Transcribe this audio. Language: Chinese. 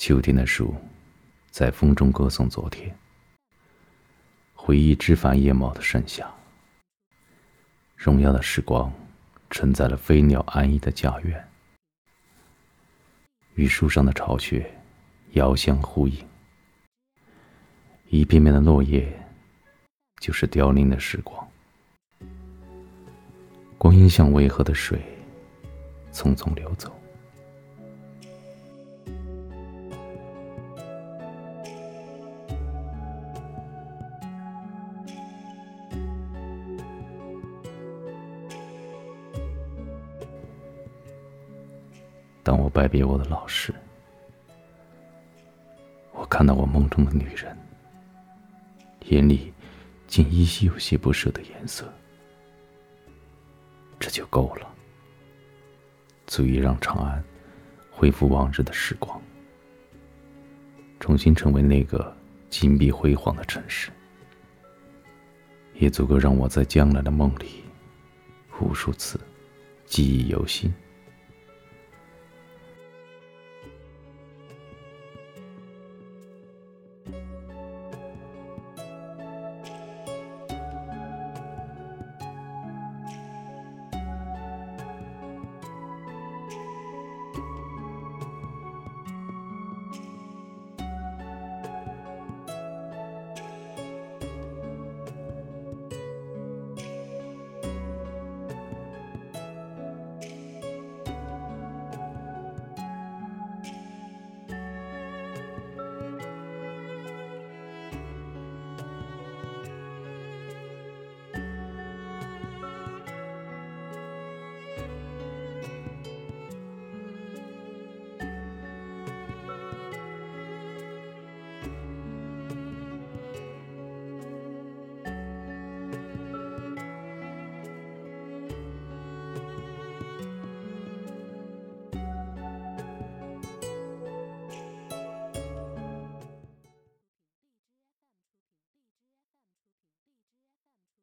秋天的树，在风中歌颂昨天，回忆枝繁叶茂的盛夏。荣耀的时光，承载了飞鸟安逸的家园，与树上的巢穴遥相呼应。一片片的落叶，就是凋零的时光。光阴像渭河的水，匆匆流走。当我拜别我的老师，我看到我梦中的女人，眼里竟依稀有些不舍的颜色。这就够了，足以让长安恢复往日的时光，重新成为那个金碧辉煌的城市，也足够让我在将来的梦里无数次记忆犹新。